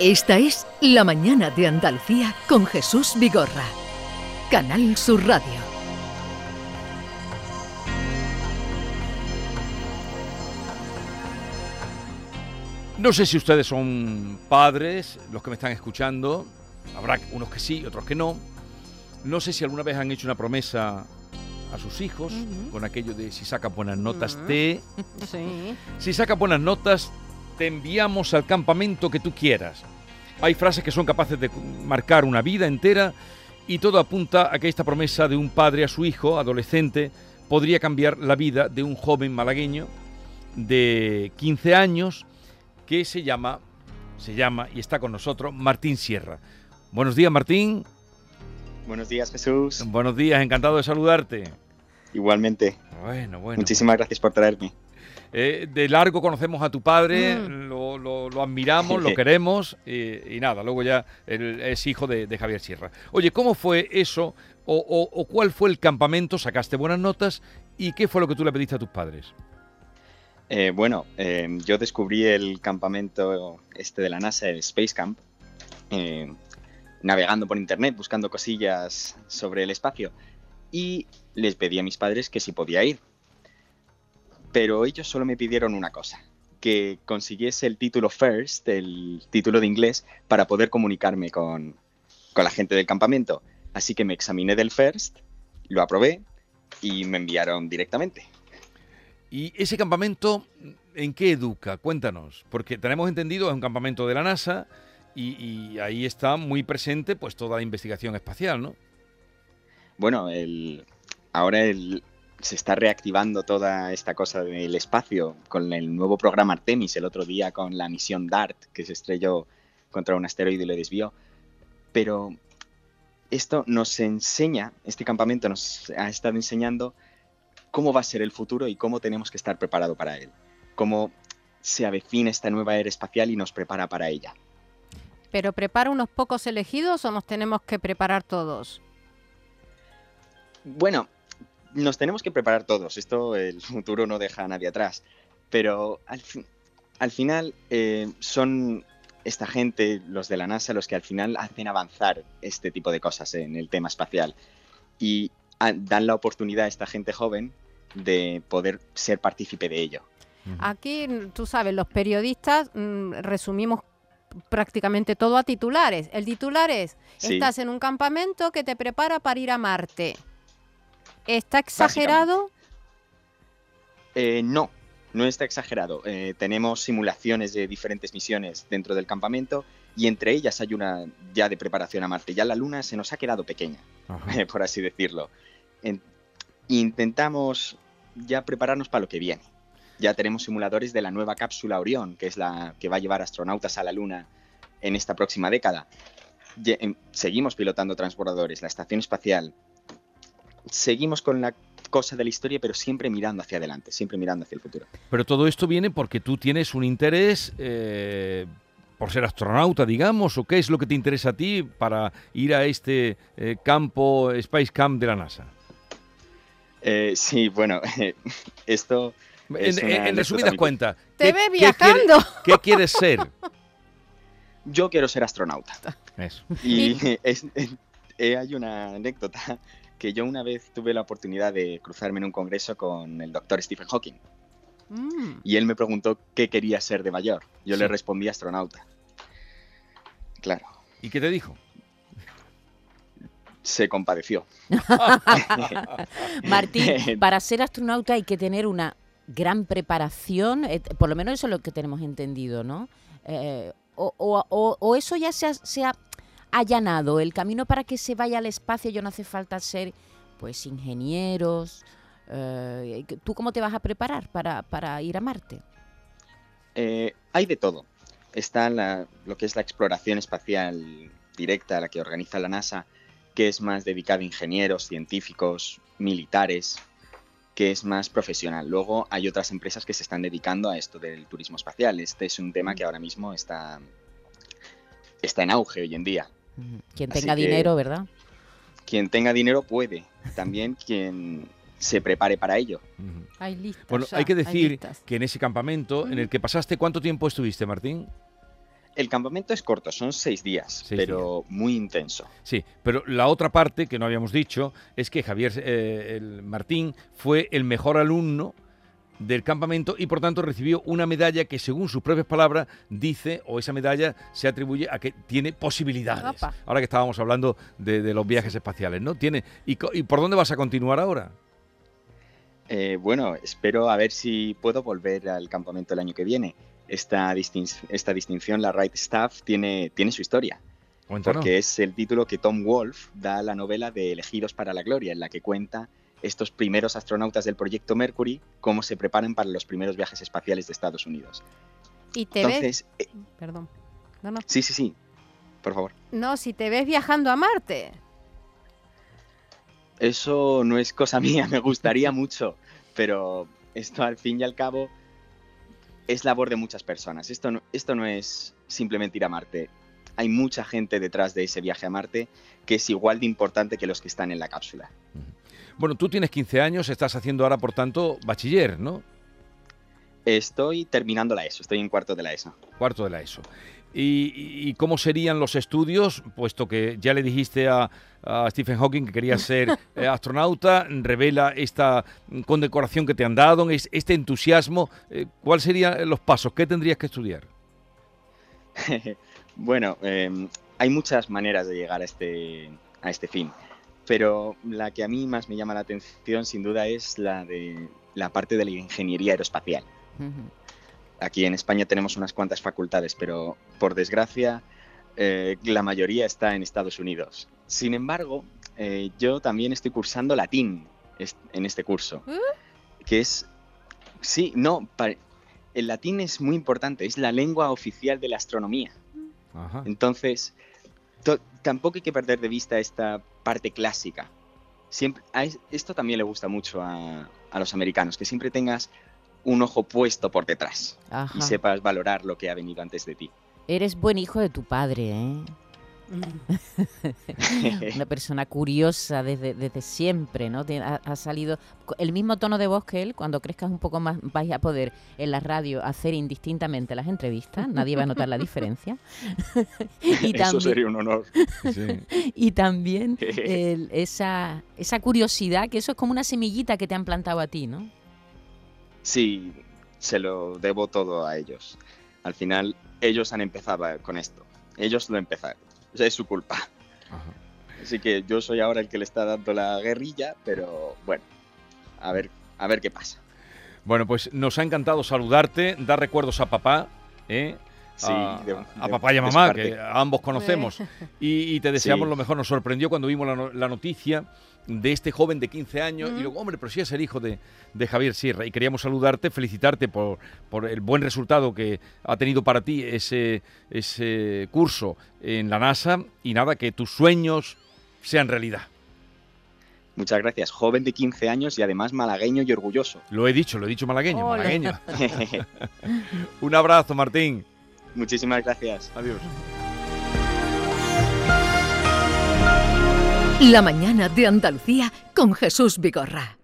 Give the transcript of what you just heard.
Esta es La Mañana de Andalucía con Jesús Vigorra. Canal Sur Radio. No sé si ustedes son padres, los que me están escuchando. Habrá unos que sí, otros que no. No sé si alguna vez han hecho una promesa a sus hijos con aquello de si saca buenas notas te... Sí. Si saca buenas notas te enviamos al campamento que tú quieras. Hay frases que son capaces de marcar una vida entera y todo apunta a que esta promesa de un padre a su hijo, adolescente, podría cambiar la vida de un joven malagueño de 15 años que se llama, se llama y está con nosotros Martín Sierra. Buenos días, Martín. Buenos días, Jesús. Buenos días, encantado de saludarte. Igualmente. Bueno, bueno. Muchísimas gracias por traerme. Eh, de largo conocemos a tu padre, Mm. lo, lo- lo admiramos, lo queremos y, y nada, luego ya él es hijo de, de Javier Sierra. Oye, ¿cómo fue eso o, o- o cuál fue el campamento? ¿Sacaste buenas notas? ¿Y qué fue lo que tú le pediste a tus padres? Eh, bueno, eh, yo descubrí el campamento este de la NASA, el Space Camp, eh, navegando por internet, buscando cosillas sobre el espacio. Y les pedí a mis padres que si podía ir. Pero ellos solo me pidieron una cosa, que consiguiese el título First, el título de inglés, para poder comunicarme con, con la gente del campamento. Así que me examiné del First, lo aprobé y me enviaron directamente. ¿Y ese campamento en qué educa? Cuéntanos, porque tenemos entendido es un campamento de la NASA y, y ahí está muy presente pues toda la investigación espacial, ¿no? Bueno, el, ahora el, se está reactivando toda esta cosa del espacio con el nuevo programa Artemis, el otro día con la misión DART, que se estrelló contra un asteroide y le desvió. Pero esto nos enseña, este campamento nos ha estado enseñando cómo va a ser el futuro y cómo tenemos que estar preparados para él. Cómo se avecina esta nueva era espacial y nos prepara para ella. ¿Pero prepara unos pocos elegidos o nos tenemos que preparar todos? Bueno, nos tenemos que preparar todos. Esto, el futuro no deja a nadie atrás. Pero al, fin- al final eh, son esta gente, los de la NASA, los que al final hacen avanzar este tipo de cosas en el tema espacial. Y a- dan la oportunidad a esta gente joven de poder ser partícipe de ello. Aquí, tú sabes, los periodistas mm, resumimos prácticamente todo a titulares. El titular es, Sí. estás en un campamento que te prepara para ir a Marte. ¿Está exagerado? Eh, no, no está exagerado. Eh, tenemos simulaciones de diferentes misiones dentro del campamento y entre ellas hay una ya de preparación a Marte. Ya la Luna se nos ha quedado pequeña, Ajá. por así decirlo. En- intentamos ya prepararnos para lo que viene. Ya tenemos simuladores de la nueva cápsula Orión, que es la que va a llevar astronautas a la Luna en esta próxima década. Em, Seguimos pilotando transbordadores, la estación espacial. Seguimos con la cosa de la historia, pero siempre mirando hacia adelante, siempre mirando hacia el futuro. Pero todo esto viene porque tú tienes un interés eh, por ser astronauta, digamos, o qué es lo que te interesa a ti para ir a este eh, campo, Space Camp de la NASA. Eh, sí, bueno, esto Es En, resumidas cuentas, Te ¿qué- ve qué quiere- viajando. ¿qué quieres ser? yo quiero ser astronauta. Eso. Y es- eh, hay una anécdota que yo una vez tuve la oportunidad de cruzarme en un congreso con el doctor Stephen Hawking Mm. y él me preguntó qué quería ser de mayor. Yo Sí. le respondí astronauta. Claro, ¿Y qué te dijo? se compadeció. Martín, para ser astronauta hay que tener una gran preparación, eh, por lo menos eso es lo que tenemos entendido, ¿no? Eh, o, o- o- o eso ya se ha, se ha allanado, el camino para que se vaya al espacio ya no hace falta ser, pues, ingenieros. eh, ¿Tú cómo te vas a preparar para, para ir a Marte? Eh, hay de todo. Está la- lo que es la exploración espacial directa, la que organiza la NASA, que es más dedicada a ingenieros, científicos, militares, que es más profesional. Luego hay otras empresas que se están dedicando a esto del turismo espacial. Este es un tema que ahora mismo está, está en auge hoy en día. Quien tenga que- dinero, ¿verdad? Quien tenga dinero puede, también quien se prepare para ello. Hay listas. Bueno, ya, hay que decir que en ese campamento en el que pasaste, ¿cuánto tiempo estuviste, Martín? El campamento es corto, son seis días, Seis pero muy intenso. Sí, pero la otra parte que no habíamos dicho es que Javier eh, el Martín fue el mejor alumno del campamento y por tanto recibió una medalla que según sus propias palabras dice o esa medalla se atribuye a que tiene posibilidades. Opa. Ahora que estábamos hablando de, de los viajes espaciales, ¿no? Tiene ¿y, co- ¿Y por dónde vas a continuar ahora? Eh, bueno, espero a ver si puedo volver al campamento el año que viene. Esta, distin- esta distinción, la Right Staff, tiene, tiene su historia, Cuéntanos. porque es el título que Tom Wolfe da a la novela de Elegidos para la Gloria, en la que cuenta estos primeros astronautas del proyecto Mercury, cómo se preparan para los primeros viajes espaciales de Estados Unidos. Y te ves... Eh, Perdón. No, no. sí, sí, sí, por favor. No, si te ves viajando a Marte. Eso no es cosa mía, me gustaría mucho, pero esto al fin y al cabo es labor de muchas personas. Esto no, esto no es simplemente ir a Marte. Hay mucha gente detrás de ese viaje a Marte que es igual de importante que los que están en la cápsula. Bueno, tú tienes 15 años, estás haciendo ahora, por tanto, bachiller, ¿no? Estoy terminando la ESO, estoy en cuarto de la ESO. Cuarto de la ESO. ¿Y, y cómo serían los estudios? Puesto que ya le dijiste a, a Stephen Hawking que querías ser eh, astronauta, revela esta condecoración que te han dado, es- este entusiasmo. eh, ¿Cuáles serían los pasos? ¿Qué tendrías que estudiar? bueno, eh, hay muchas maneras de llegar a este, a este fin, pero la que a mí más me llama la atención sin duda es la de la parte de la ingeniería aeroespacial. Aquí en España tenemos unas cuantas facultades, pero por desgracia eh, la mayoría está en Estados Unidos. Sin embargo, eh, yo también estoy cursando latín en este curso, ¿Eh? que es, sí, no, el latín es muy importante, es la lengua oficial de la astronomía. Ajá. Entonces, to- tampoco hay que perder de vista esta parte clásica. Siempre, esto también le gusta mucho a, a los americanos, que siempre tengas un ojo puesto por detrás Ajá. y sepas valorar lo que ha venido antes de ti. Eres buen hijo de tu padre, ¿eh? Una persona curiosa desde, desde siempre, ¿no? Ha, ha salido el mismo tono de voz que él. Cuando crezcas un poco más, vais a poder en la radio hacer indistintamente las entrevistas. Nadie va a notar la diferencia. y, Eso también, sería un honor. Sí. y también el- esa, esa curiosidad, que eso es como una semillita que te han plantado a ti, ¿no? Sí, se lo debo todo a ellos. Al final, ellos han empezado con esto. Ellos lo empezaron. O sea, es su culpa. Ajá. Así que yo soy ahora el que le está dando la guerrilla, pero bueno, a ver, a ver qué pasa. Bueno, pues nos ha encantado saludarte, dar recuerdos a papá, ¿eh? Sí, a, de- a de- papá y a mamá, que ambos conocemos. Y, y te deseamos Sí. lo mejor. Nos sorprendió cuando vimos la, no- la noticia de este joven de 15 años. Y luego, hombre, pero sí es el hijo de, de Javier Sierra. Y queríamos saludarte, felicitarte por, por el buen resultado que ha tenido para ti ese, ese curso en la NASA. Y nada, que tus sueños sean realidad. Muchas gracias. Joven de 15 años y además malagueño y orgulloso. Lo he dicho, lo he dicho malagueño, malagueño. Un abrazo, Martín. Muchísimas gracias. Adiós. La mañana de Andalucía con Jesús Vigorra.